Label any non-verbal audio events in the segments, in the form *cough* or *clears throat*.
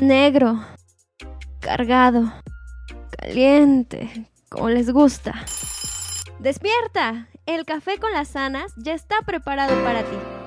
negro, cargado, caliente, como les gusta. Despierta, el café con las sanas ya está preparado para ti.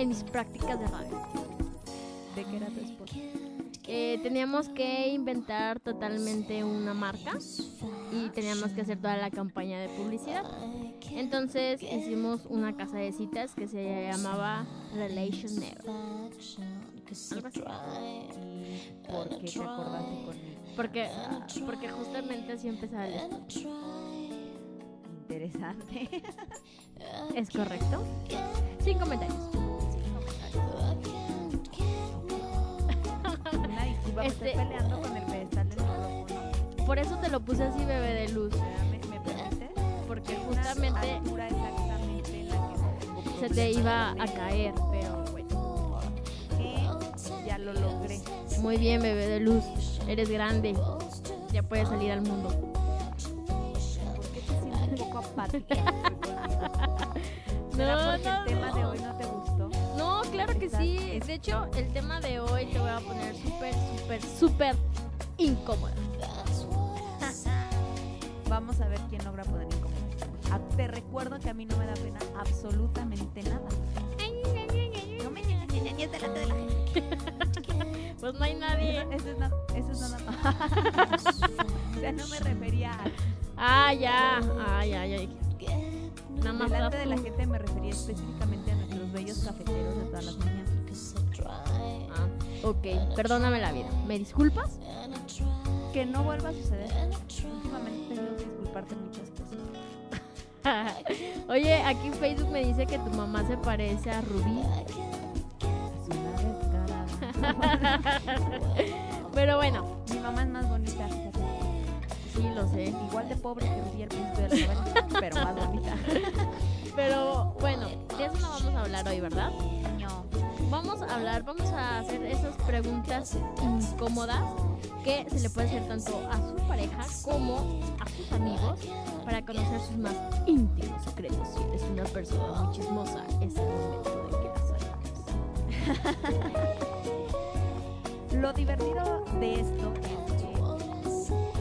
En mis prácticas de radio. ¿De qué era tu spot? Eh, teníamos que inventar totalmente una marca y teníamos que hacer toda la campaña de publicidad. Entonces hicimos una casa de citas que se llamaba Relation Never. Algo así. ¿Y por qué te acordaste conmigo? Porque, porque justamente así empezaba el Interesante. *laughs* ¿Es correcto? Sin comentarios. Disculpa, Este- estoy peleando con el pedestal del micrófono. Por eso te lo puse así, bebé de luz. ¿Me, me permites? Porque justamente altura exactamente en la que se problema. te iba a caer, pero bueno. Que ya lo logré. Muy bien, bebé de luz. Eres grande. Ya puedes salir al mundo. ¿Por qué te sientes un poco apática? No, *laughs* ¿Será porque no, hecho, el tema de hoy te voy a poner súper, súper, súper incómoda. *laughs* Vamos a ver quién logra poner incómodo. Ah, Te recuerdo que a mí no me da pena absolutamente nada. No me delante de la gente. *laughs* Pues no hay nadie. Eso es nada. Eso es nada. *laughs* o sea, no me refería a Ah, ya. Ay, ay, ay. Nada más delante de la gente, me refería específicamente a nuestros bellos cafeteros de todas las mañanas. Ah, ok, perdóname la vida. ¿Me disculpas? Que no vuelva a suceder. Últimamente tengo que disculparte muchas cosas. *laughs* Oye, aquí en Facebook me dice que tu mamá se parece a Rubí. Es una descarada. Pero bueno, Mi mamá es más bonita, sí lo sé. Igual de pobre que Rubí al principio de la novela, pero más bonita. *laughs* Pero bueno, de eso no vamos a hablar hoy, ¿verdad? Vamos a hablar, vamos a hacer esas preguntas incómodas que se le puede hacer tanto a su pareja como a sus amigos para conocer sus más íntimos secretos. Si eres una persona muy chismosa, es el momento de que las saques. Lo divertido de esto es que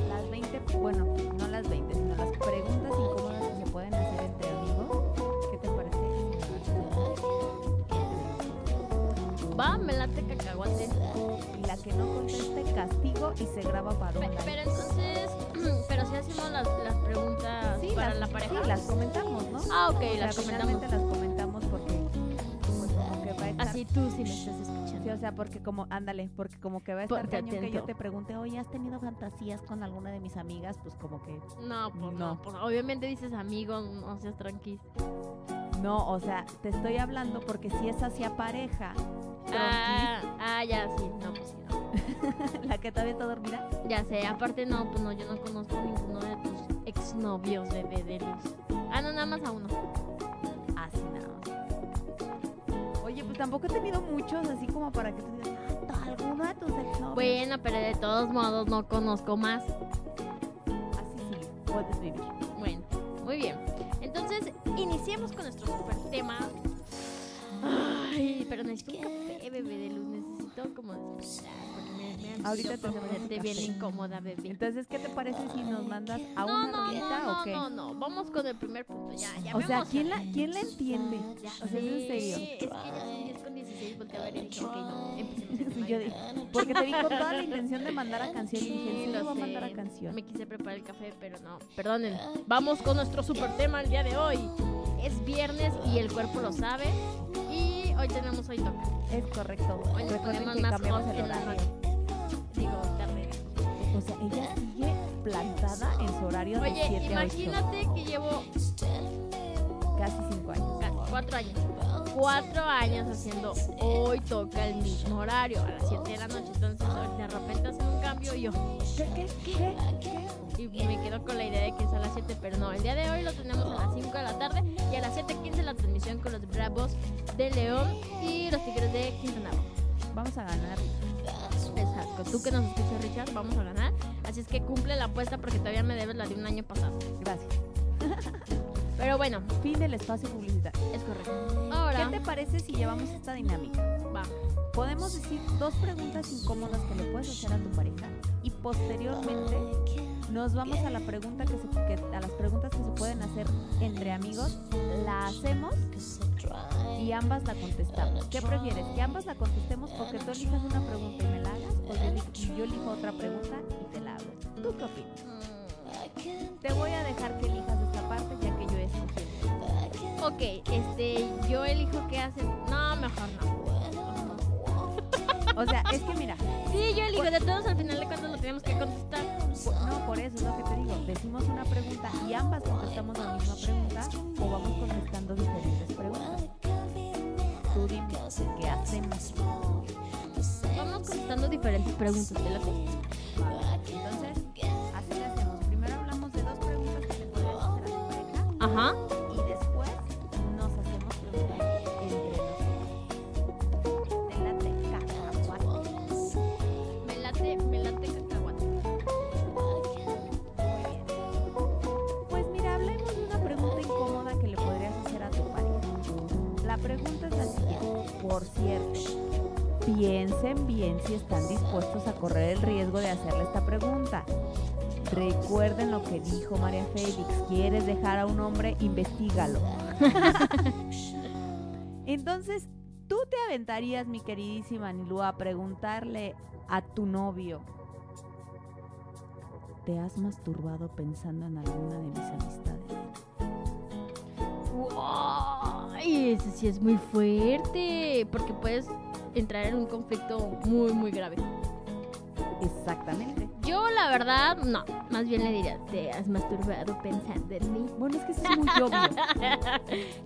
las 20, bueno, no las 20, sino las preguntas incómodas Va, me late cacahuate. Y la que no conteste, castigo y se graba para un Pe- like. Pero entonces, *clears throat* pero si hacemos las, las preguntas Sí, para las, la pareja. sí, las comentamos, ¿no? Ah, ok, O sea, las comentamos. las comentamos porque pues como que va a estar Así tú si me estás Sí, escuchando. o sea, porque como, ándale, porque como que va a estar Ponte cañón que yo atento. te pregunte, oye, ¿has tenido fantasías con alguna de mis amigas? Pues como que, No, pues no. No. pues obviamente dices amigo, no seas tranquilo. no, o sea, te estoy hablando porque si es hacia pareja, Ah, ah, ya, sí, no, pues sí, no. *laughs* la que todavía está dormida, Ya sé, aparte no, pues no, yo no conozco a ninguno de tus exnovios de, de, de luz. Ah, no, nada más a uno. así nada más. Oye, pues tampoco he tenido muchos, así como para que tú digas, ah, alguno de tus exnovios. Bueno, pero de todos modos no conozco más. Así sí, puedes vivir. Bueno, muy bien. Entonces, iniciemos con nuestro super tema. Ay, pero necesito un café, bebé de luz. Necesito como. Ahorita un bien café. incómoda, bebé. Entonces, ¿qué te parece si nos mandas a no, una no, rolita no, o qué? no, no, vamos con el primer punto. Ya, ya o sea, ¿quién la. ¿quién la entiende? Ya o sea, ¿es en serio? Es que ya son 10 con 16, volteé a ver dije, ok, no, empecemos Sí, yo dije, porque te vi con toda la intención de mandar a canción y dije, sí, lo voy a mandar a canción. Me quise preparar el café, pero no. Perdonen. Vamos con nuestro super tema el día de hoy. Es viernes y el cuerpo lo sabe. Y hoy tenemos hoy toca. Es correcto. Hoy nos Recuerden ponemos más el en la noche. Digo. O sea, ella sigue plantada en su horario de Oye, 7 a 8. imagínate que llevo Casi 5 años. casi cuatro años. Cuatro años haciendo hoy toca el mismo horario, a las 7 de la noche. Entonces, de repente hacen un cambio y yo. ¿Qué, qué, qué, qué? Y me quedo con la idea de que es a las 7, pero no. El día de hoy lo tenemos a las 5 de la tarde y a las 7.15 la transmisión con los Bravos de León y los Tigres de Quintana Roo. Vamos a ganar. Exacto. Tú que nos escuchas, Richard, vamos a ganar. Así es que cumple la apuesta porque todavía me debes la de un año pasado. Gracias. *laughs* Pero bueno, Fin del espacio publicitario. es correcto. Ahora, ¿Qué te parece si llevamos esta dinámica? va. Podemos decir dos preguntas incómodas que le puedes hacer a tu pareja y posteriormente nos vamos a la pregunta que, se, a las preguntas que se pueden hacer entre amigos, la hacemos y ambas la contestamos. ¿Qué prefieres? ¿Que ambas la contestemos o que tú elijas una pregunta y me la hagas? ¿O yo, yo elijo otra pregunta y te la hago? ¿Tú qué opinas? Te voy a dejar que elijas esta parte ya que yo escogí. Ok, este, yo elijo qué hacer. No, mejor no. O sea, es que mira, Sí, yo elijo. De todos al final de cuentas lo tenemos que contestar. no, por eso es lo que te digo. Decimos una pregunta y ambas contestamos la misma pregunta o vamos contestando diferentes preguntas. Tú dime, ¿qué hacemos? Vamos contestando diferentes preguntas. ¿te? Vale, Entonces, así le hacemos. Primero hablamos de dos preguntas que le podrías hacer a tu pareja Ajá. Por cierto, piensen bien si están dispuestos a correr el riesgo de hacerle esta pregunta. Recuerden lo que dijo María Félix. ¿Quieres dejar a un hombre? Investígalo. *laughs* Entonces, ¿tú te aventarías, mi queridísima Nilu, a preguntarle a tu novio? ¿Te has masturbado pensando en alguna de mis amistades? Eso sí es muy fuerte. Porque puedes entrar en un conflicto muy, muy grave. Exactamente. Yo, la verdad, no. Más bien le diría, te has masturbado pensando en mí. Bueno, es que eso es muy *laughs* obvio.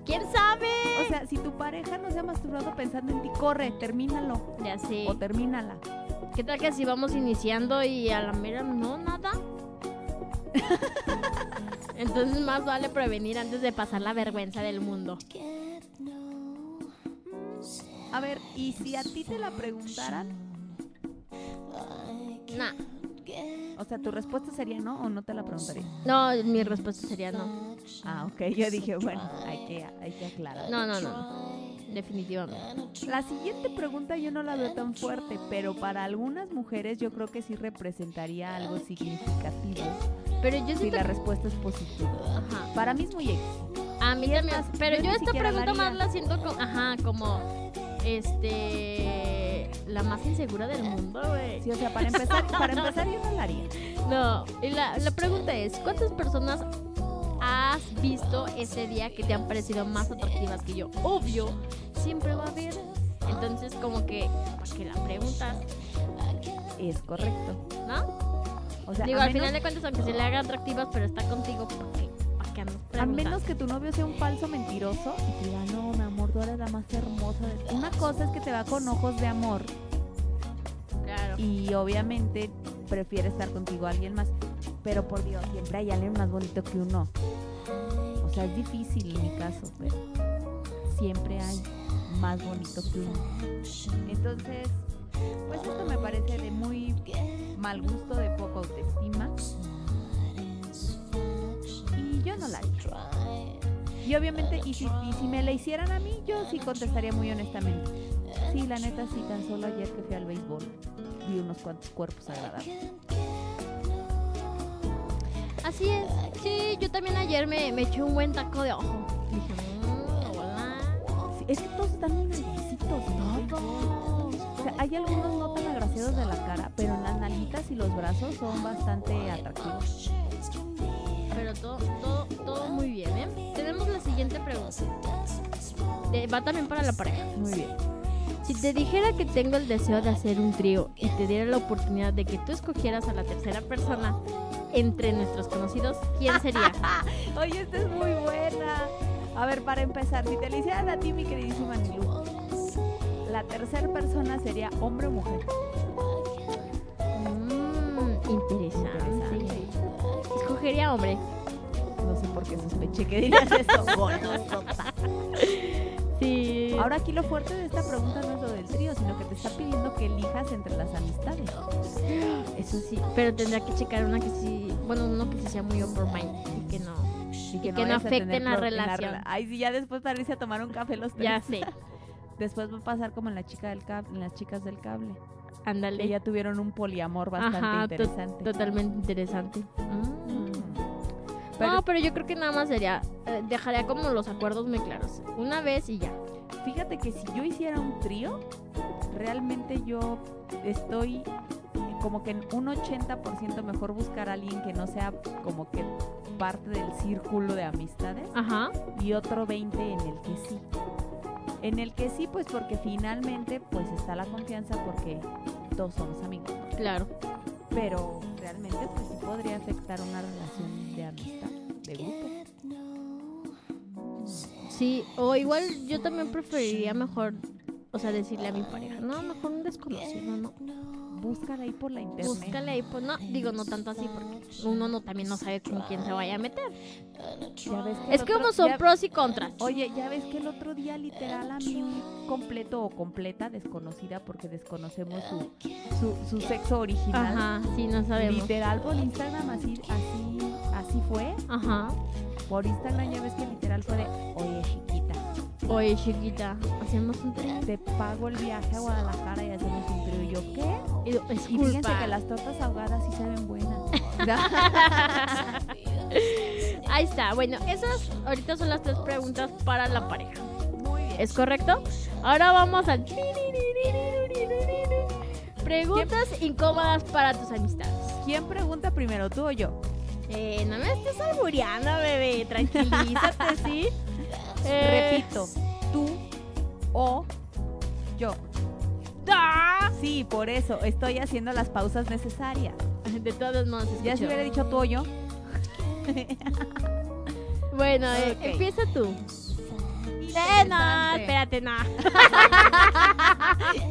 ¿Quién sabe? O sea, si tu pareja no se ha masturbado pensando en ti, corre, termínalo. Ya sé. O termínala. ¿Qué tal que si vamos iniciando y a la mera no nada? *laughs* Entonces más vale prevenir antes de pasar la vergüenza del mundo. A ver, ¿y si a ti te la preguntaran? Nah. O sea, tu respuesta sería no o no te la preguntaría. No, mi respuesta sería no. Ah, ok. Yo dije, bueno, hay que, hay que aclarar. No, no, no. Definitivamente. La siguiente pregunta yo no la veo tan fuerte, pero para algunas mujeres yo creo que sí representaría algo significativo Pero yo si siento la respuesta es positiva. Ajá. Para mí es muy X. A mí también. más, Pero yo esta pregunta más la siento como, ajá, como, este, la más insegura del mundo, güey. Sí, o sea, para empezar, para empezar yo no la haría. *laughs* No, y la, la pregunta es, ¿cuántas personas has visto ese día que te han parecido más atractivas que yo? Obvio, siempre va a haber. Entonces, como que, ¿para qué la preguntas? Es correcto. ¿No? O sea, Digo, al menos, final de cuentas, aunque se le haga atractivas, pero está contigo, ¿para qué? ¿Para qué andas a menos que tu novio sea un falso mentiroso y te diga, no, mi amor, tú eres la más hermosa. de-". Una cosa es que te va con ojos de amor Claro. y obviamente prefiere estar contigo alguien más. Pero por Dios, siempre hay alguien más bonito que uno. O sea, es difícil en mi caso, pero siempre hay más bonito que uno. Entonces, pues esto me parece de muy mal gusto, de poca autoestima. Y yo no la haría. Y obviamente, y si, y si me la hicieran a mí, yo sí contestaría muy honestamente. Sí, la neta, sí, tan solo ayer que fui al béisbol vi unos cuantos cuerpos agradables. Así es. Sí, yo también ayer me, me eché un buen taco de ojo. Dije, mmm, hola. Sí, es que todos están muy nerviositos. Todos. O sea, hay algunos no tan agraciados de la cara, pero las nalguitas y los brazos son bastante atractivos. Pero todo, todo, todo muy bien, ¿eh? Tenemos la siguiente pregunta. De- va también para la pareja. Muy bien. Si te dijera que tengo el deseo de hacer un trío y te diera la oportunidad de que tú escogieras a la tercera persona entre nuestros conocidos, ¿quién sería? *laughs* Oye, esta es muy buena. A ver, para empezar, si te hicieran a ti, mi queridísima Nilu, la tercera persona sería hombre o mujer. Mmm, interesante. Interesante. Escogería hombre. No sé por qué sospeché que dirías eso. golosota. Sí. Ahora aquí lo fuerte de esta pregunta no es lo del trío, sino que te está pidiendo que elijas entre las amistades. Eso sí, pero tendría que checar una que sí, bueno, uno que sí sea muy open mind y que no. Y que no vayas a afecte tener en la relación. rela- Ay, sí, ya después para irse a tomar un café los tres. Ya sé, *laughs* Después va a pasar como en la chica del cable, en las chicas del cable. Ándale. ya tuvieron un poliamor bastante Ajá, to- interesante. totalmente interesante. Mm. no, pero yo creo que nada más sería, eh, dejaría como los acuerdos muy claros. Una vez y ya. Fíjate que si yo hiciera un trío, realmente yo estoy como que en un 80% mejor buscar a alguien que no sea como que parte del círculo de amistades Ajá. y otro 20 en el que sí. En el que sí, pues porque finalmente pues está la confianza porque todos somos amigos. ¿no? Claro. Pero realmente pues sí podría afectar una relación de amistad, de grupo. Sí, o igual yo también preferiría mejor, o sea, decirle a mi pareja, no, mejor un desconocido, no. Búscala ahí por la internet. Búscale ahí, pues no, digo, no tanto así, porque uno no también no sabe con quién se vaya a meter. Ya ves que el Es que como son ya- pros y contras. Oye, ya ves que el otro día literal a mí un completo o completa desconocida porque desconocemos su, su, su sexo original. Ajá, sí, no sabemos. Literal por Instagram así, así, así fue. Ajá. Por Instagram ya ves que literal fue de, oye chiquita, Oye, chiquita, hacemos un trío. te pago el viaje a Guadalajara y hacemos un trío. Yo, ¿qué? Y, es Y fíjense que las tortas ahogadas sí se ven buenas. *laughs* Ahí está. Bueno, esas ahorita son las tres preguntas para la pareja. Muy bien. ¿Es correcto? Ahora vamos al... Preguntas incómodas para tus amistades. ¿Quién pregunta primero, tú o yo? Eh, no me estés albureando, bebé. Tranquilízate, *laughs* ¿sí? Eh, Repito, tú o yo. ¡ah! Sí, por eso estoy haciendo las pausas necesarias. De todos modos, Ya escucho. si hubiera dicho tú o yo. Bueno, eh, empieza tú. Eh, no, espérate, no. *laughs*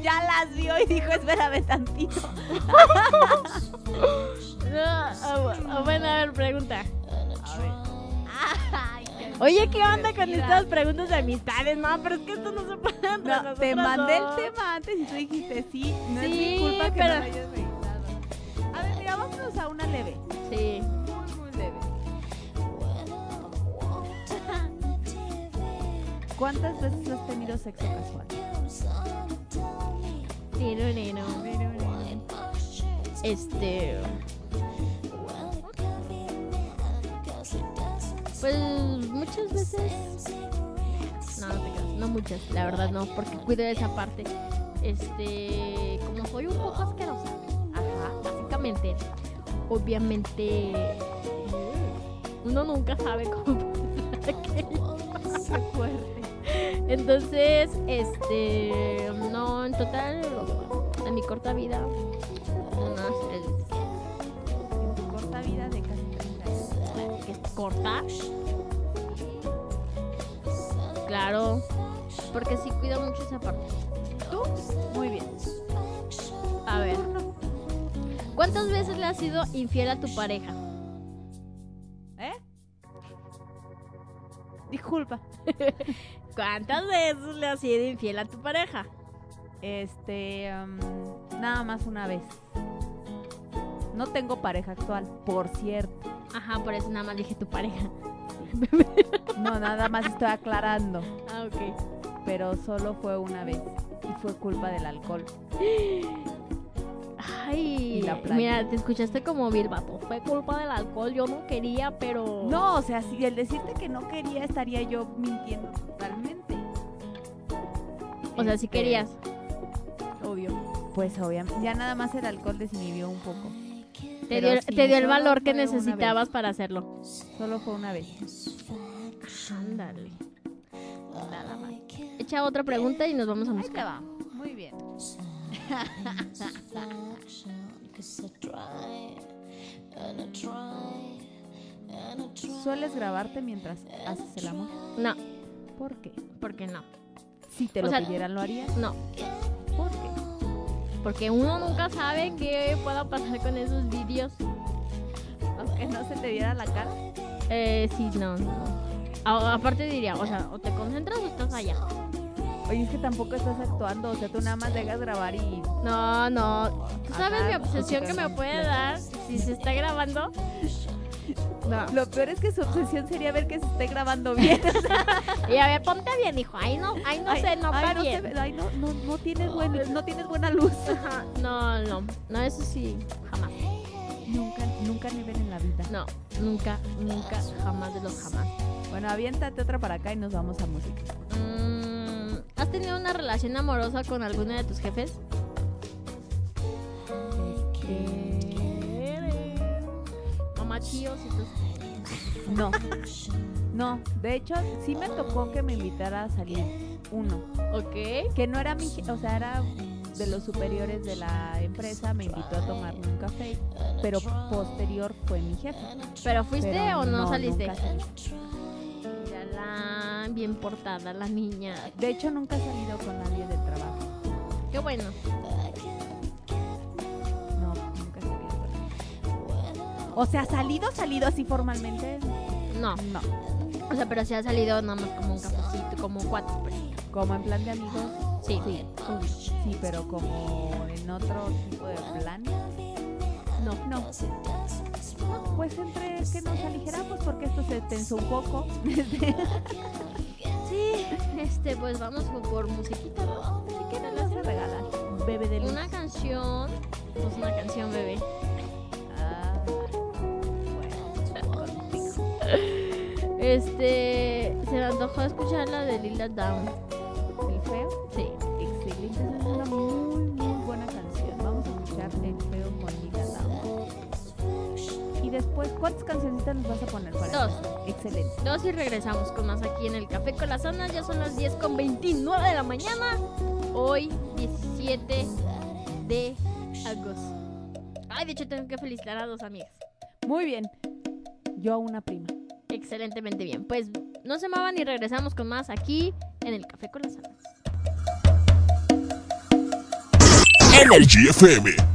Ya las vio y dijo, espérame tantito. *laughs* No, bu- ah, bueno, a ver, pregunta. A ver. Oye, ¿qué onda con estas preguntas de amistades? No, pero es que esto no se puede No, te mandé el tema antes y tú dijiste sí. No es mi culpa que pero- no lo hayas revisado. A ver, mira, vámonos a una leve. Sí. Muy, muy leve. ¿Cuántas veces has tenido sexo casual? Tirurino. Este. Pues muchas veces. No, no te creas, no muchas, la verdad no, porque cuido de esa parte. Este. Como soy un poco asquerosa. Ajá, básicamente. Obviamente. Uno nunca sabe cómo. *laughs* Entonces, este, no, en total, en mi corta vida, corta. Claro, porque sí cuido mucho esa parte. ¿Tú? Muy bien. A ver, ¿cuántas veces le has sido infiel a tu pareja? ¿Eh? Disculpa. *laughs* ¿Cuántas veces le has sido infiel a tu pareja? Este, um, nada más una vez. No tengo pareja actual, por cierto. Ajá, por eso nada más dije tu pareja. No, nada más estoy aclarando. Ah, ok. Pero solo fue una vez. Y fue culpa del alcohol. Ay, mira, te escuchaste como Bill vato. Fue culpa del alcohol, yo no quería, pero... No, o sea, si el decirte que no quería estaría yo mintiendo totalmente. O sea, si Este, querías. Obvio. Pues obviamente. Ya nada más el alcohol desinhibió un poco. Te dio, sí, te dio el valor que necesitabas para hacerlo. Solo fue una vez. Ándale. Nada más. Echa otra pregunta y nos vamos a buscar. va. Muy bien. *laughs* ¿Sueles grabarte mientras haces el amor? No, ¿Por qué? porque no. Si te O lo sea- pidieran, ¿lo harías? No, ¿Por qué? Porque uno nunca sabe qué pueda pasar con esos vídeos. Aunque no se te viera la cara. Eh, sí, no, no. A- aparte diría, o sea, o te concentras o estás allá. Oye, es que tampoco estás actuando. O sea, tú nada más dejas grabar y... No, no. ¿Tú sabes mi obsesión que me puede dar si se está grabando? No. Lo peor es que su obsesión sería ver que se esté grabando bien. *laughs* Y a ver, ponte bien, hijo. Ay, no, ay, no Ay, se nota ay, no se bien. ve- ay, no, no, no tienes buen, no tienes buena luz. Ajá, No, no, no, eso sí, jamás. Nunca, nunca nivel en la vida. No, nunca, nunca, jamás de los jamás. Bueno, aviéntate otra para acá y nos vamos a música. Mm, ¿Has tenido una relación amorosa con alguno de tus jefes? Este, No. No, de hecho, sí me tocó que me invitara a salir uno. Ok. Que no era mi, o sea, era de los superiores de la empresa, me invitó a tomarme un café, pero posterior fue mi jefe. ¿Pero fuiste Pero o no, saliste? nunca salí. Mírala, bien portada la niña. De hecho, nunca he salido con nadie del trabajo. Qué bueno. O sea, salido, salido así formalmente, No. no. O sea, pero sí ha salido nada más como un cafecito, como cuatro. Como en plan de amigos, Sí. sí, sí, pero como en otro tipo de plan, No. no. No, Pues entre que nos aligeramos porque esto se tensó un poco. *laughs* Sí, este, pues vamos por- musiquita, ¿no? Así que me vas a regalar, bebé de luz. Una canción, pues una canción, bebé. Este, se me antojó escuchar la de Lila Down. El feo, Sí. excelente, es una muy, muy buena canción. Vamos a escuchar El feo con Lila Downs. Y después, ¿cuántas cancioncitas nos vas a poner para Dos. Excelente. Dos y regresamos con más aquí en el Café con las Zonas. Ya son las 10 con 29 de la mañana. Hoy, 17 de agosto. Ay, de hecho tengo que felicitar a dos amigas. Muy bien. Yo a una prima. Excelentemente bien. Pues no se muevan y regresamos con más aquí en el Café con las Zonas. Energy FM.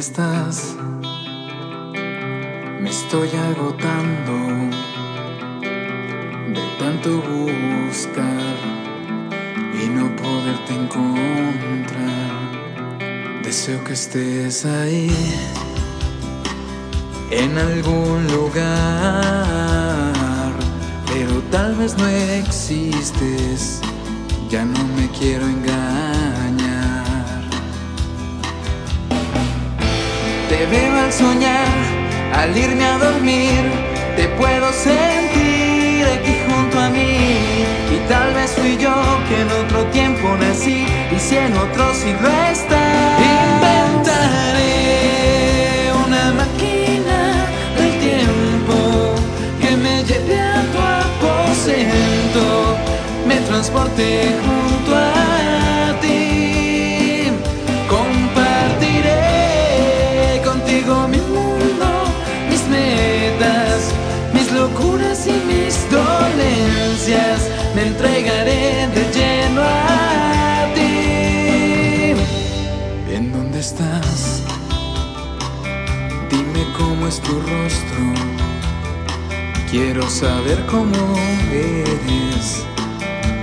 Estás? Me estoy agotando de tanto buscar y no poderte encontrar. Deseo que estés ahí, en algún lugar, pero tal vez no existes. Ya no me quiero engañar. Te veo al soñar, al irme a dormir, te puedo sentir aquí junto a mí. Y tal vez fui yo que en otro tiempo nací y si en otro siglo está. Inventaré una máquina del tiempo que me lleve a tu aposento, me transporte junto a es tu rostro. Quiero saber cómo eres.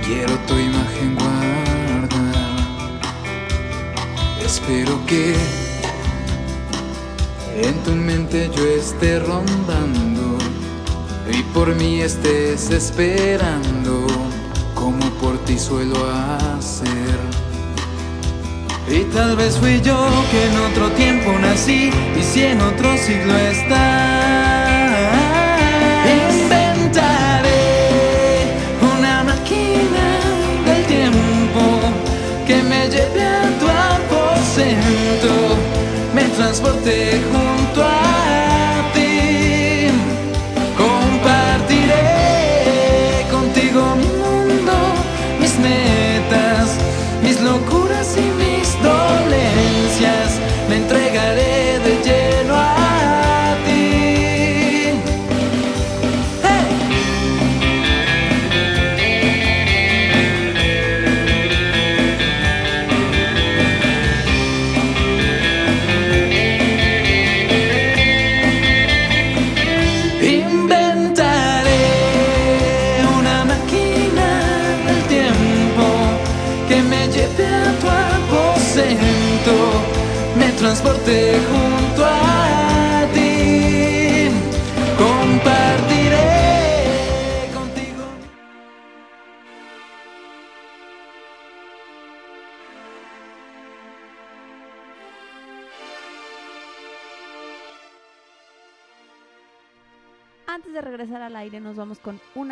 Quiero tu imagen guardar. Espero que en tu mente yo esté rondando y por mí estés esperando como por ti suelo hacer. Y tal vez fui yo que en otro tiempo nací y si en otro siglo está.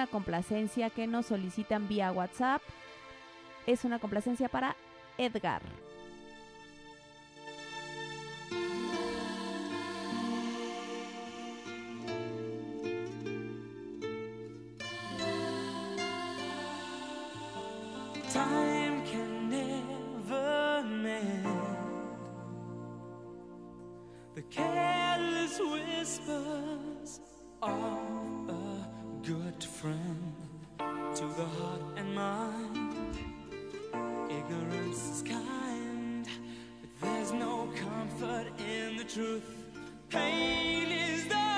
Complacencia que nos solicitan vía WhatsApp. Es una complacencia para Edgar. Time can never whispers good friend to the heart and mind. Ignorance is kind, but there's no comfort in the truth. Pain is the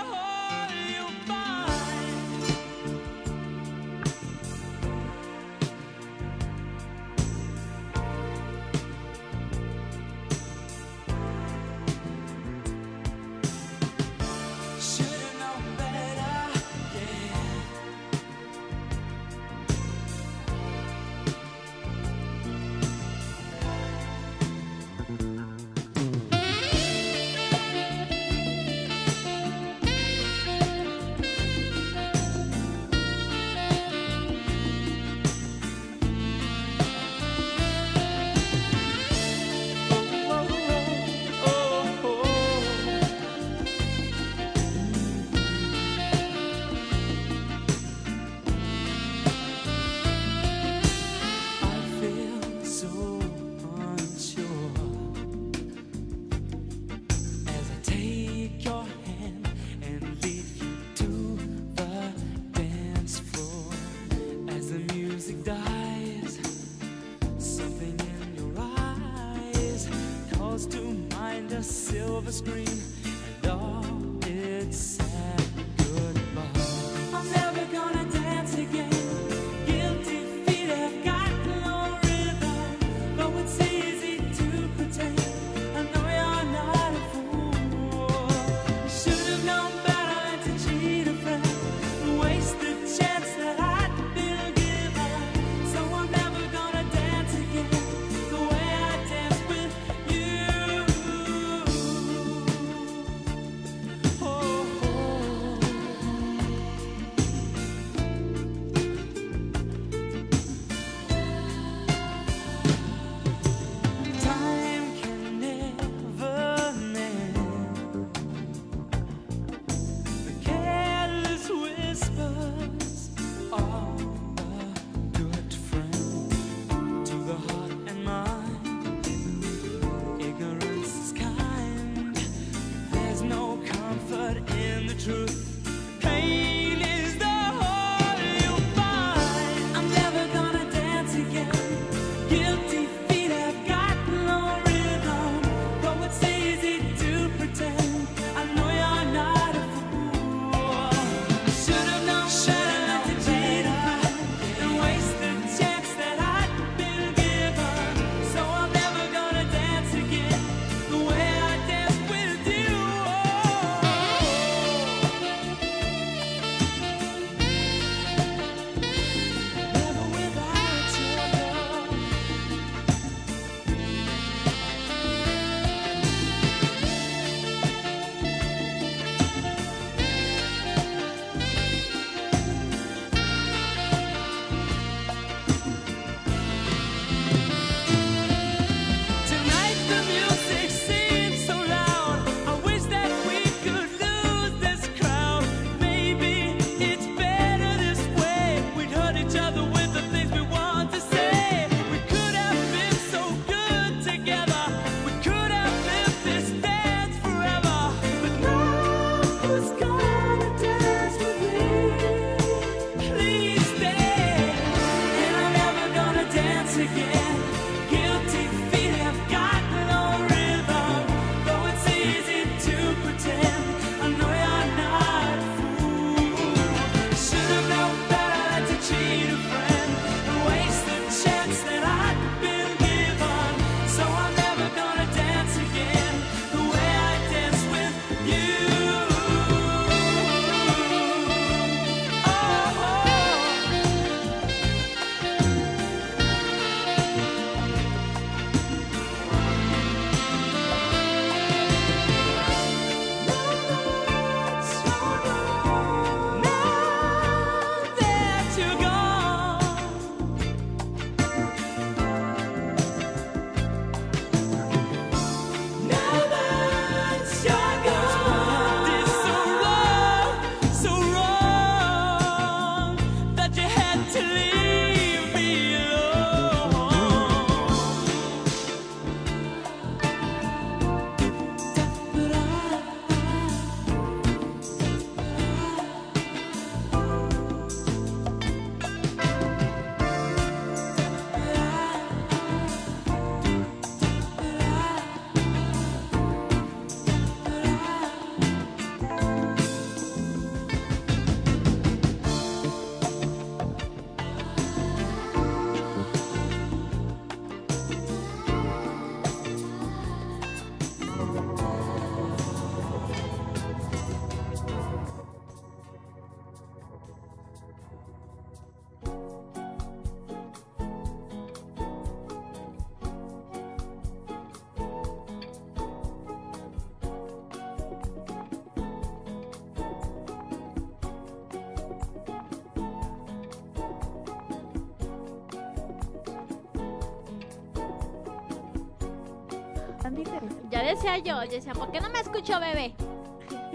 decía yo, yo decía, ¿por qué no me escucho, bebé? *laughs*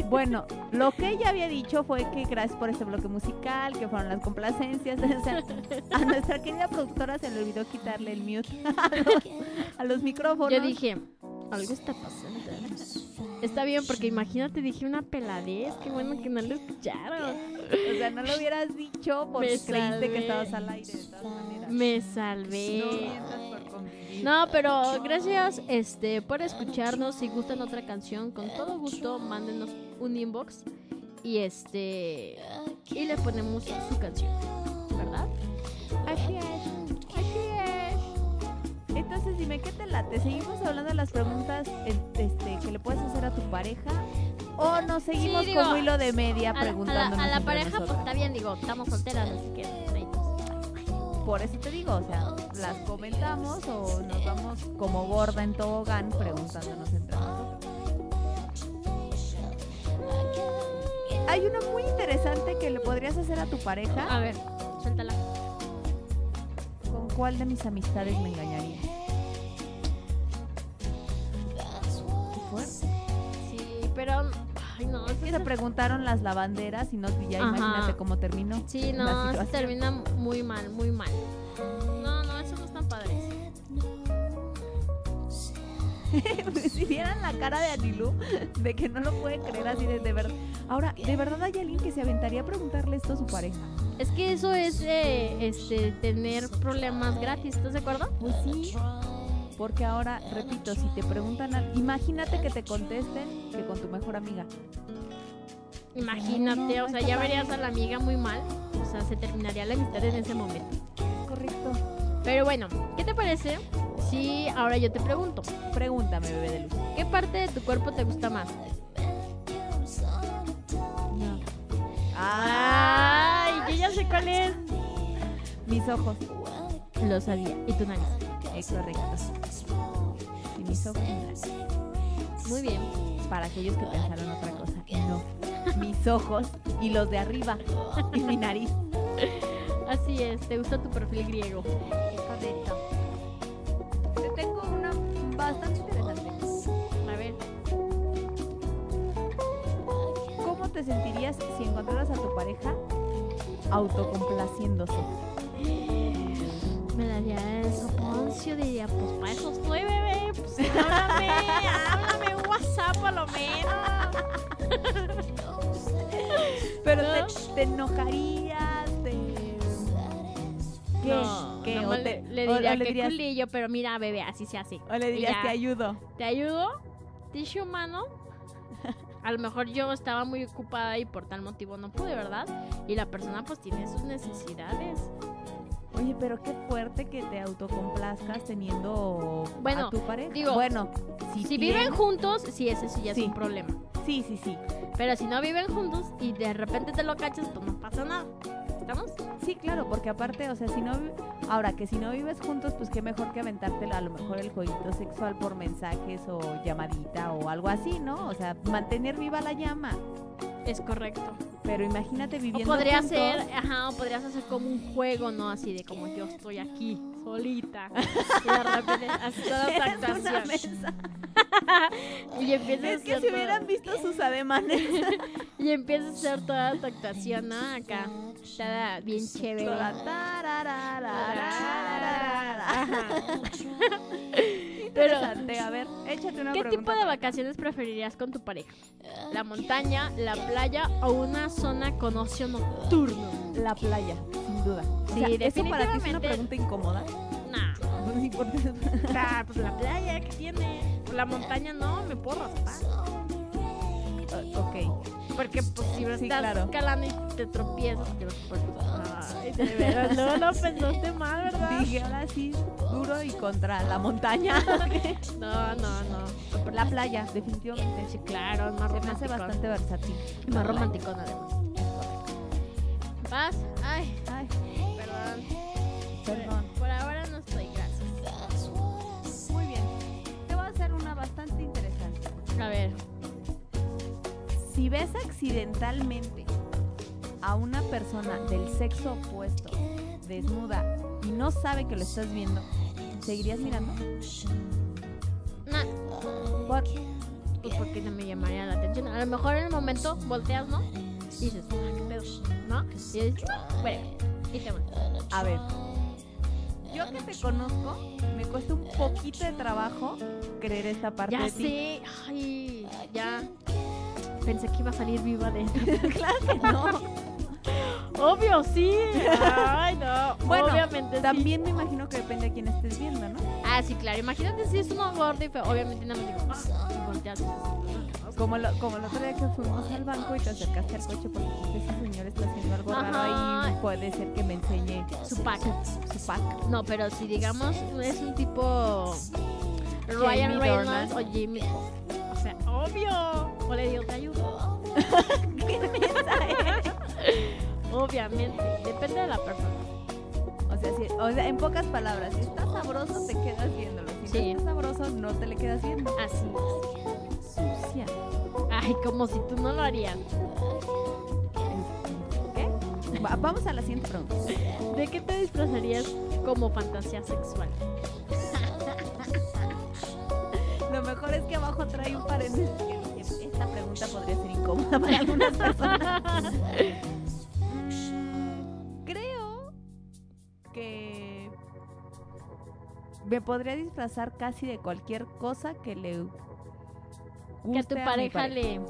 Bueno, lo que ella había dicho fue que gracias por este bloque musical, que fueron las complacencias. *laughs* O sea, a nuestra querida productora se le olvidó quitarle el mute *laughs* a los, a los micrófonos. Yo dije, algo está pasando. Está bien, porque imagínate, dije una peladez. Qué bueno que no lo escucharon. O sea, no lo hubieras dicho porque creíste que estabas al aire de todas maneras. Me No salvé. convivir. No, pero gracias este por escucharnos. Si gustan otra canción, con todo gusto, mándenos un inbox y este y le ponemos su canción, ¿verdad? Así es, así es. Entonces dime, ¿qué te late? ¿Seguimos hablando de las preguntas este, que le puedes hacer a tu pareja? ¿O nos seguimos Sí, digo, como hilo de media A, a la, a la entre pareja, pues nosotras? está bien, digo, estamos solteras, así que. Por eso te digo, o sea, las comentamos o nos vamos como gorda en tobogán preguntándonos entre nosotros. Hay una muy interesante que le podrías hacer a tu pareja. A ver, suéltala. ¿Con cuál de mis amistades me engañaría? Sí, pero ay no, es que Que se preguntaron las lavanderas y no ya Ajá. imagínate cómo terminó. Sí, no, eso termina muy mal, muy mal. No, no, eso no es tan padre. *laughs* si vieran la cara de Anilú, de que no lo puede creer así de, de verdad. Ahora, ¿de verdad hay alguien que se aventaría a preguntarle esto a su pareja? Es que eso es eh, este tener problemas gratis, ¿estás de acuerdo? Pues sí. Porque ahora, repito, si te preguntan, al- imagínate que te contesten que con tu mejor amiga. Imagínate, No, o sea, ya verías a la amiga muy mal. O sea, se terminaría la amistad en ese momento. Correcto. Pero bueno, ¿qué te parece si ahora yo te pregunto? Pregúntame, bebé de luz. ¿Qué parte de tu cuerpo te gusta más? ¡Ay! Yo ya sé cuál es. Mis ojos. Lo sabía. ¿Y tu nariz? Es correcto. Y mis. Muy bien. Para aquellos que pensaron otra cosa. No. Mis ojos y los de arriba. Y mi nariz. Así es, te gusta tu perfil griego. Correcto. Te tengo una bastante interesante. A ver. ¿Cómo te sentirías si encontraras a tu pareja autocomplaciéndose? Me daría el soponcio, diría, pues para eso estoy, bebé. Pues háblame, háblame un WhatsApp por lo menos. Pero ¿No? te, te enojarías, te... ¿Qué? No, ¿Qué? nomás ¿O te- le, le o- o diría le que dirías- culillo, pero mira, bebé, así se hace. O le dirías, ya. te ayudo. ¿Te ayudo? Tissue humano. A lo mejor yo estaba muy ocupada y por tal motivo no pude, ¿verdad? Y la persona pues tiene sus necesidades. Oye, pero qué fuerte que te autocomplazcas teniendo Bueno, a tu pareja. digo, bueno, si, viven juntos, sí, ese sí ya Sí. es un problema. Sí, sí, sí. Pero si no viven juntos y de repente te lo cachas, pues no pasa nada. ¿Estamos? Sí, claro, porque aparte, o sea, si no... Ahora, que si no vives juntos, pues qué mejor que aventarte a lo mejor el jueguito sexual por mensajes o llamadita o algo así, ¿no? O sea, mantener viva la llama. Es correcto. Pero imagínate O viviendo podría juntos. ser, ajá, o podrías hacer como un juego, ¿no? Así de como yo estoy aquí, solita. Y de repente haces toda *laughs* una mesa. *laughs* Y empiezas a Es que hacer si hubieran visto sus ademanes. *laughs* Y empiezas a hacer toda tu actuación, ¿no? Acá. Toda bien chévere. Toda interesante. A ver, échate una ¿Qué tipo de vacaciones preferirías con tu pareja? ¿La montaña, la playa o una zona con ocio nocturno? La playa, sin duda. Sí, o ¿Eso para ti es una pregunta incómoda? No. No, importa. Pues la playa, ¿qué tiene? Pues la montaña no, me puedo raspar. Uh, ok. Porque pues si Sí, estás claro. escalando y te tropiezas, te por... Ay, de veras, no lo pensaste mal, ¿verdad? Dije, ahora sí, duro y contra la montaña. *laughs* *laughs* No, no, no. la playa, definitivamente. Sí, claro, es más Se me hace romántico. bastante versátil. Más romántico, además. Vas, ay, Ay, ves accidentalmente a una persona del sexo opuesto desnuda y no sabe que lo estás viendo, ¿seguirías mirando? nah, Cuan- Pues porque no me llamaría la atención. A lo mejor en el momento volteas, ¿no? Y dices, ah, qué pedo, ¿no? Y dices, bueno, y te. A ver. Yo que te conozco, me cuesta un poquito de trabajo creer esta parte Ya de ti. sé, ay, ya. Pensé que iba a salir viva de *laughs* *laughs* esto. claro que no. Obvio, sí. Ay, no. *laughs* Bueno, obviamente sí. También me imagino que depende a quién estés viendo, ¿no? Ah, sí, claro. Imagínate si es uno gordo y feo. Obviamente no me digo, ah, y volteas. Como, lo, como el otro día que fuimos al banco y te acercaste al coche porque ese señor está haciendo algo raro Ajá. ahí, puede ser que me enseñe Su pack. su pack. No, pero si digamos es un tipo Ryan Jamie Reynolds o Jimmy. O sea, obvio. O le digo, te ayudo. Obviamente. Depende de la persona. O sea, si- o sea, en pocas palabras, si está sabroso te quedas viéndolo. Si Sí. no está sabroso no te le quedas viendo. Así. Sucia. Ay, como si tú no lo harías. ¿Qué? Va- vamos a la siguiente pregunta. ¿De qué te disfrazarías como fantasía sexual? Mejor es que abajo trae un paréntesis esta pregunta podría ser incómoda para algunas personas. *laughs* Creo que me podría disfrazar casi de cualquier cosa que le guste Que a tu mi pareja le.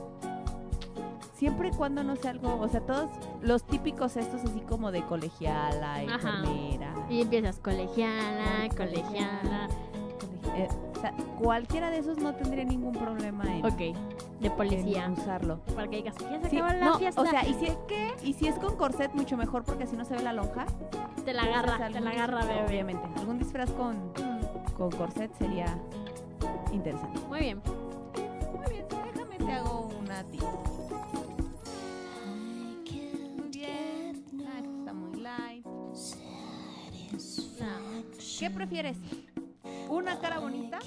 Siempre y cuando no sea algo, o sea, todos los típicos estos así como de colegiala, enfermera, Y empiezas colegiala, colegiala. Eh, o sea, cualquiera de esos no tendría ningún problema en, Ok, de en policía. usarlo. Para que digas, ya se Sí, acabó la no, fiesta. o sea, y si, y si es con corset, mucho mejor porque así no se ve la lonja. te la agarra, te la agarra, disfraz- bebé. Obviamente, algún disfraz con, con corset sería interesante. Muy bien. Muy bien, déjame te hago una a ti. Muy bien. Ah, está muy light. ¿Qué prefieres? ¿Una cara bonita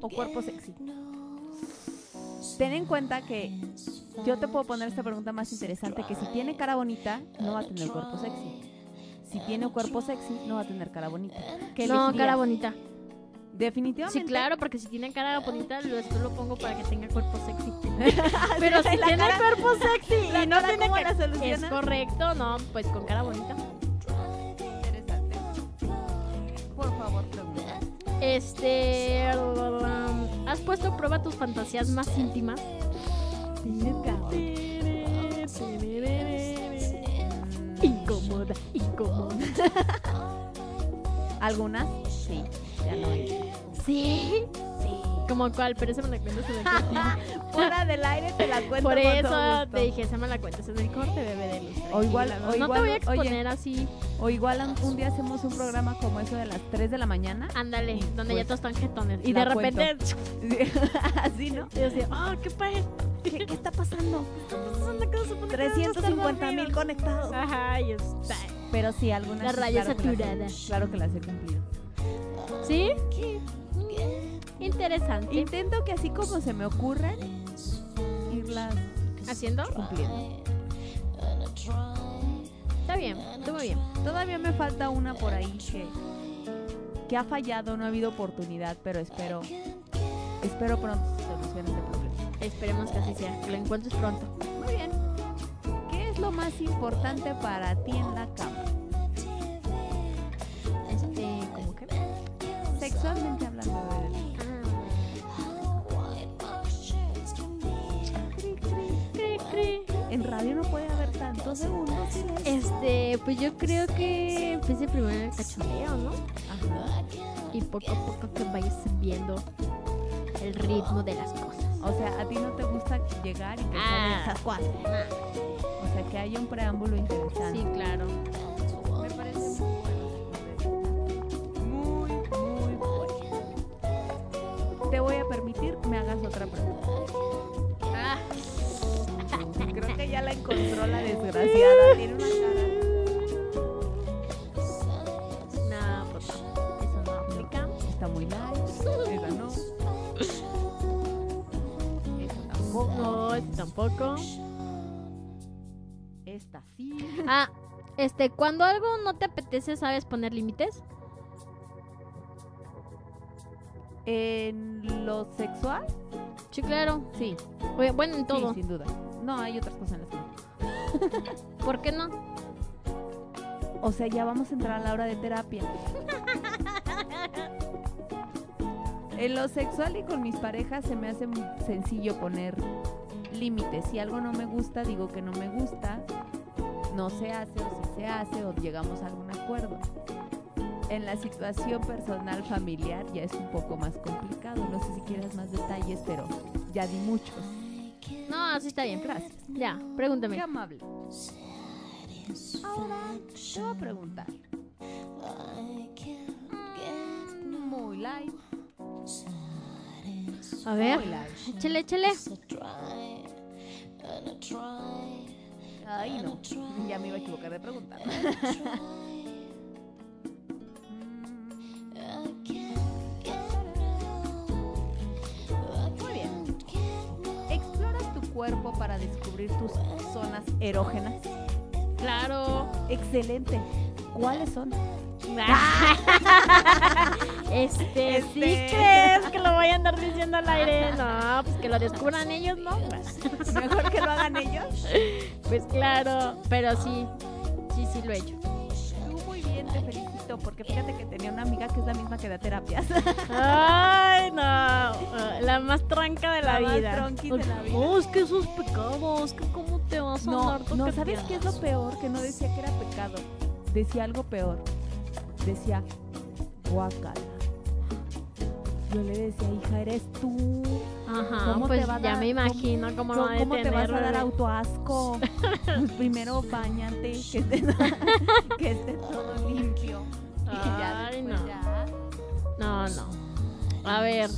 o cuerpo sexy? Ten en cuenta que yo te puedo poner esta pregunta más interesante, que si tiene cara bonita, no va a tener cuerpo sexy. Si tiene un cuerpo sexy, no va a tener cara bonita. ¿Qué No, elegirías? cara bonita. Definitivamente. Sí, claro, porque si tiene cara bonita, lo, después lo pongo para que tenga cuerpo sexy. *laughs* Pero si tiene cara- cuerpo *laughs* sexy y no cara, tiene ¿cómo que... la Es correcto, no, pues con cara bonita. Interesante. Por favor, pregunta. Este... ¿Has puesto a prueba tus fantasías más íntimas? Incómoda, incómoda. *laughs* ¿Algunas? Sí, ya lo hice. ¿Sí? Sí. ¿Como cuál? Pero esa me la cuentas en el *laughs* corte. Fuera del aire te la cuento Por con eso gusto. te dije, esa me la cuentas en el corte, bebé de luz. O igual- o no, igual, te voy a exponer oye. así. O igual un, día hacemos un programa como eso de las 3 de la mañana. Ándale, Y donde pues, ya todos están jetones. Y de repente, *laughs* Así, ¿no? yo decía, ah, qué padre. ¿Qué, qué está pasando? *laughs* Que debemos estar 350 mil conectados. Ajá, y está. Pero sí, algunas. La raya claro que las he- saturada. claro que las he cumplido. ¿Sí? Interesante. Intento que así como se me ocurren, irlas ¿Haciendo? cumpliendo. Está bien, estuvo bien. Todavía me falta una por ahí que, que ha fallado, no ha habido oportunidad, pero espero, espero pronto se solucione este problema. Esperemos que así sea, que lo encuentres pronto. Muy bien. ¿Qué es lo más importante para ti en la cama? Este, ¿cómo que? Sexualmente hablando, bebé. En radio no puede haber tantos segundos. Este, pues yo creo que empiece primero el cachondeo, ¿no? Ajá. Y poco a poco que vayas viendo el ritmo de las cosas. O sea, a ti no te gusta llegar y que Ah. esas cosas. O sea, que haya un preámbulo interesante. Sí, claro. Me parece muy bueno. Muy, muy bueno. Te voy a permitir que me hagas otra pregunta. Ah, Creo que ya la encontró la desgraciada. Tiene una cara. no, pues no. Eso no aplica. Está muy light. Esa no. Esa tampoco. No, ese tampoco. Esta sí. Ah, este, cuando algo no te apetece, ¿sabes poner límites? En lo sexual, Sí, claro. Sí, Bueno, en sí, todo. sin duda. No, hay otras cosas en las que no. *laughs* ¿Por qué no? O sea, ya vamos a entrar a la hora de terapia. En lo sexual y con mis parejas se me hace muy sencillo poner límites. Si algo no me gusta, digo que no me gusta. No se hace o si se hace o llegamos a algún acuerdo. En la situación personal familiar ya es un poco más complicado. No sé si quieras más detalles, pero ya di muchos. No, así está bien. Gracias. Ya, pregúntame. Qué amable. Ahora te voy a preguntar. Mm, Muy light. A ver, échale, échale. Ay, no. Ya me iba a equivocar de pregunta. *laughs* cuerpo para descubrir tus zonas erógenas? Claro. Excelente. ¿Cuáles son? *laughs* Este, ¿sí Este. crees que lo voy a andar diciendo al aire? *laughs* No, pues que lo descubran ellos, ¿no? *laughs* Mejor que lo hagan ellos. Pues claro, pero sí, sí, sí lo he hecho. Tú muy bien, te felicito, porque fíjate que tenía una amiga que es la misma que da terapias. Ay, no, ah, la más tranca de la, La más vida. tronquis de la vida. No, es que eso es pecado, es que cómo te vas a No, andar no, ¿sabes qué es lo peor? Que no decía que era pecado. Decía algo peor. Decía, guácala. Yo le decía, hija, eres tú. Ajá, ¿Cómo pues te va ya dar- me imagino cómo, ¿Cómo, cómo te vas a dar detener, autoasco? *laughs* Pues primero bañate, que esté, *laughs* *laughs* que esté todo limpio. Y ya Ay, después no. ya. No, no. A ver.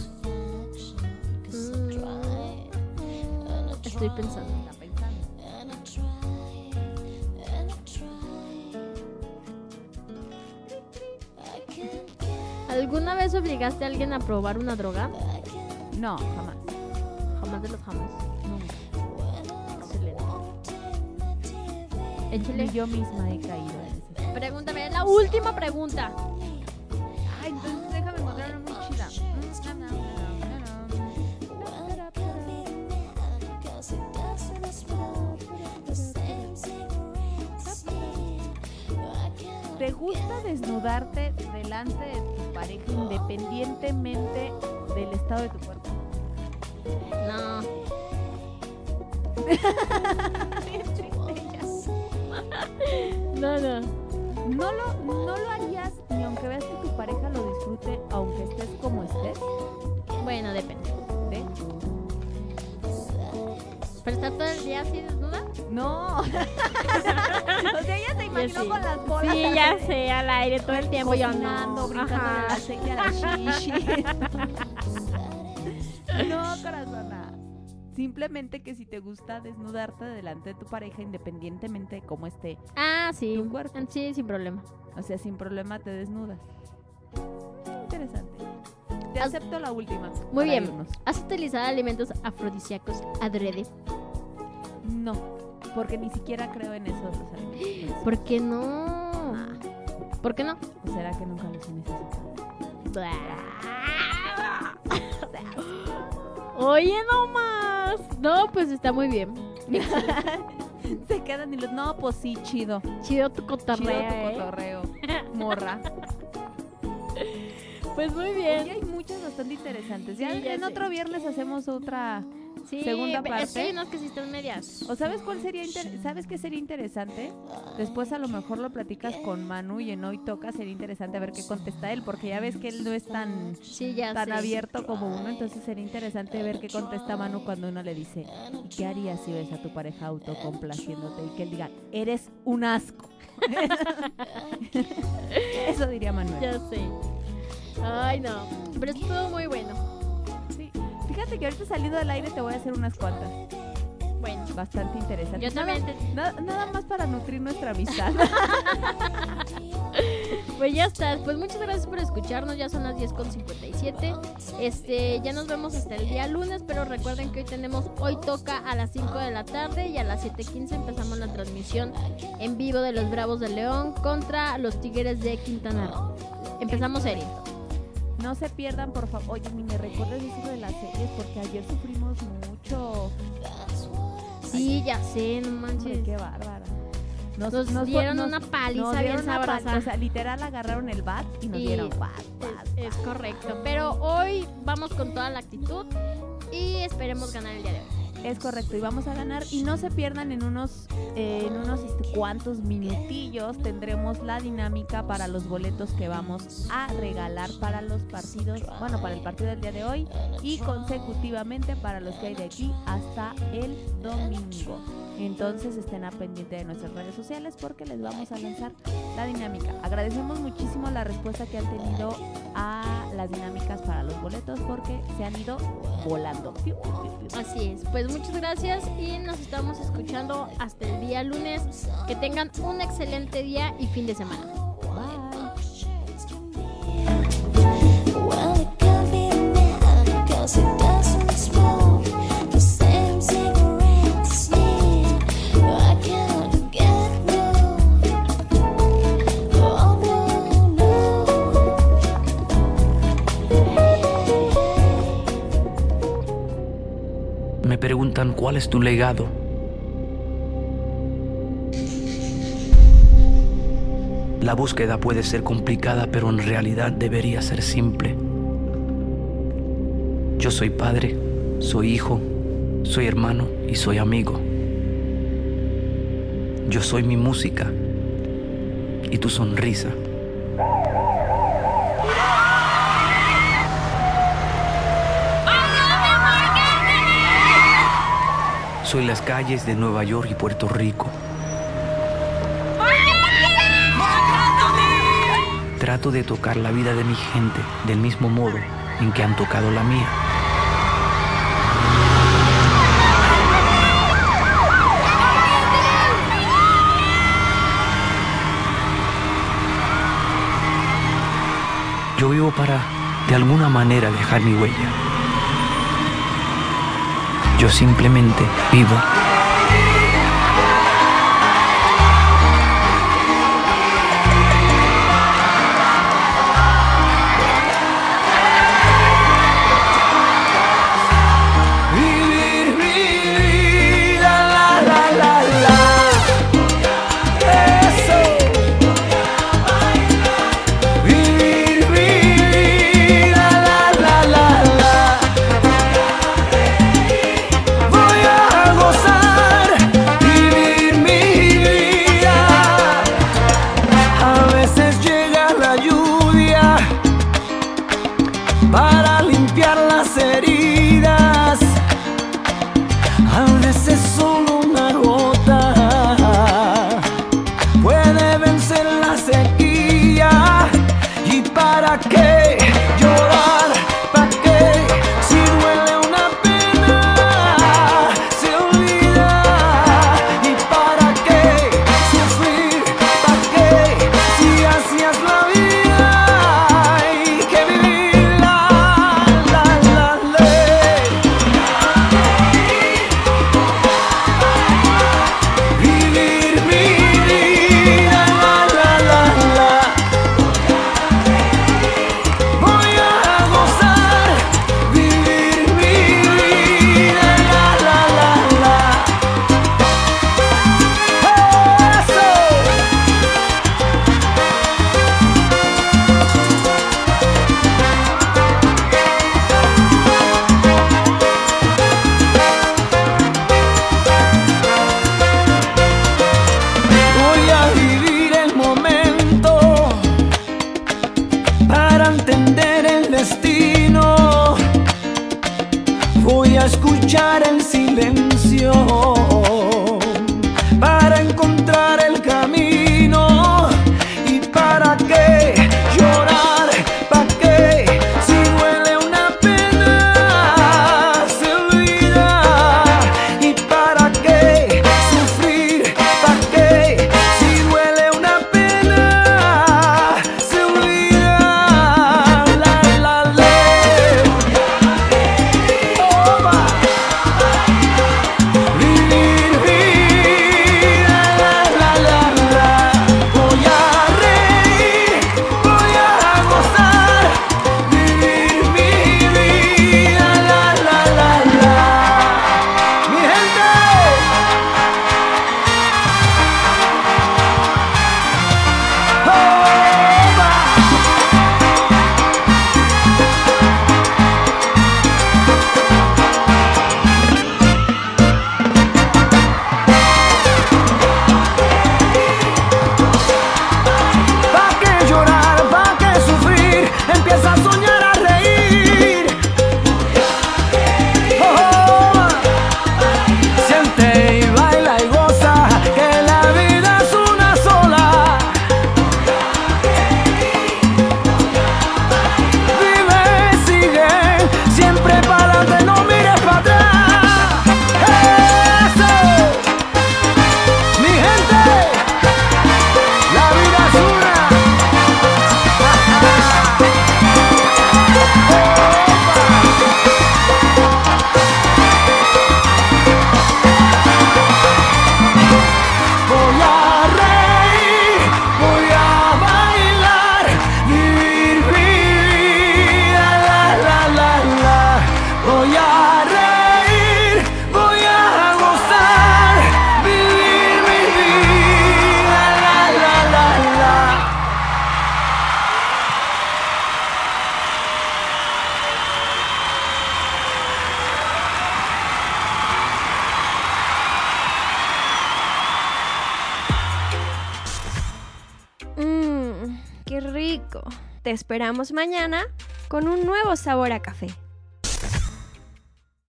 Mm, Estoy pensando. Está pensando. ¿Alguna vez obligaste a alguien a probar una droga? No, jamás. Jamás de los jamás. Nunca. Excelente. Échale. yo misma he caído Pregúntame, la última pregunta. Ay, entonces déjame encontrar una muy chida. ¿Te gusta desnudarte delante de tu pareja independientemente del estado de tu cuerpo? No. *laughs* No, no. ¿No lo, ¿No lo harías ni aunque veas que tu pareja lo disfrute, aunque estés como estés? Bueno, depende. ¿Pero estar todo el día así desnuda? No. *laughs* o sea, ella se imaginó sí. con las bolas. Sí, ya sé, al aire todo el tiempo no. brincando a la shishi. Simplemente que si te gusta desnudarte delante de tu pareja, independientemente de cómo esté, Ah, sí. Tu cuerpo. Sí, sin problema. o sea, sin problema te desnudas. Interesante. Te acepto la última. Muy bien. irnos. ¿Has utilizado alimentos afrodisíacos adrede? No, porque ni siquiera creo en eso los alimentos. ¿Por qué no? ¿Por qué no? ¿O será que nunca los he necesitado? *laughs* Oye, no más. No, pues está muy bien. *laughs* Se quedan y los. No, pues sí, chido. Chido tu Chido cotorreo. tu ¿eh? cotorreo. *laughs* Morra. Pues muy bien. hay muchas bastante interesantes. Ya, Sí, ya en sé. otro viernes hacemos otra. Sí, segunda que parte. que sí están medias. ¿O sabes cuál sería inter- ¿Sabes qué sería interesante? Después a lo mejor lo platicas con Manu y en hoy toca sería interesante ver qué contesta él, porque ya ves que él no es tan Sí, ya tan sé. abierto como uno, entonces sería interesante ver qué contesta Manu cuando uno le dice, "¿Y ¿qué harías si ves a tu pareja autocomplaciéndote? Y que él diga, eres un asco. *laughs* Eso diría Manuel. Ya sé. Ay, no. Pero estuvo muy bueno. Fíjate que ahorita saliendo del aire te voy a hacer unas cuantas. Bueno. Bastante interesantes. Yo también. te- Nada, nada más para nutrir nuestra amistad. *laughs* *laughs* Pues ya está. Pues muchas gracias por escucharnos. Ya son las 10.57. Este, ya nos vemos hasta el día lunes. Pero recuerden que hoy tenemos Hoy Toca a las 5 de la tarde. Y a las 7.15 empezamos la transmisión en vivo de los Bravos de León contra los Tigres de Quintana Roo. Empezamos serie. No se pierdan, por favor. Oye, ni me recuerdes eso de las series porque ayer sufrimos mucho. Sí, ya sé, no Hombre, manches. qué bárbara. Nos, fue- dieron nos- una paliza nos bien dieron una pal- sabrosa. O sea, literal agarraron el bat y nos Y dieron bat, bat, Es, es correcto. Pero hoy vamos con toda la actitud y esperemos ganar el día de hoy. Es correcto, y vamos a ganar. Y no se pierdan en unos, eh, en unos este, cuantos minutillos tendremos la dinámica para los boletos que vamos a regalar para los partidos, bueno, para el partido del día de hoy y consecutivamente para los que hay de aquí hasta el domingo. Entonces estén a pendiente de nuestras redes sociales porque les vamos a lanzar la dinámica. Agradecemos muchísimo la respuesta que han tenido a las dinámicas para los boletos porque se han ido volando. Así es. Pues muchas gracias y nos estamos escuchando hasta el día lunes. Que tengan un excelente día y fin de semana. Bye. Preguntan cuál es tu legado. La búsqueda puede ser complicada, pero en realidad debería ser simple. Yo soy padre, soy hijo, soy hermano y soy amigo. Yo soy mi música y tu sonrisa. Soy las calles de Nueva York y Puerto Rico. Trato de tocar la vida de mi gente del mismo modo en que han tocado la mía. Yo vivo para, de alguna manera, dejar mi huella. Yo simplemente vivo.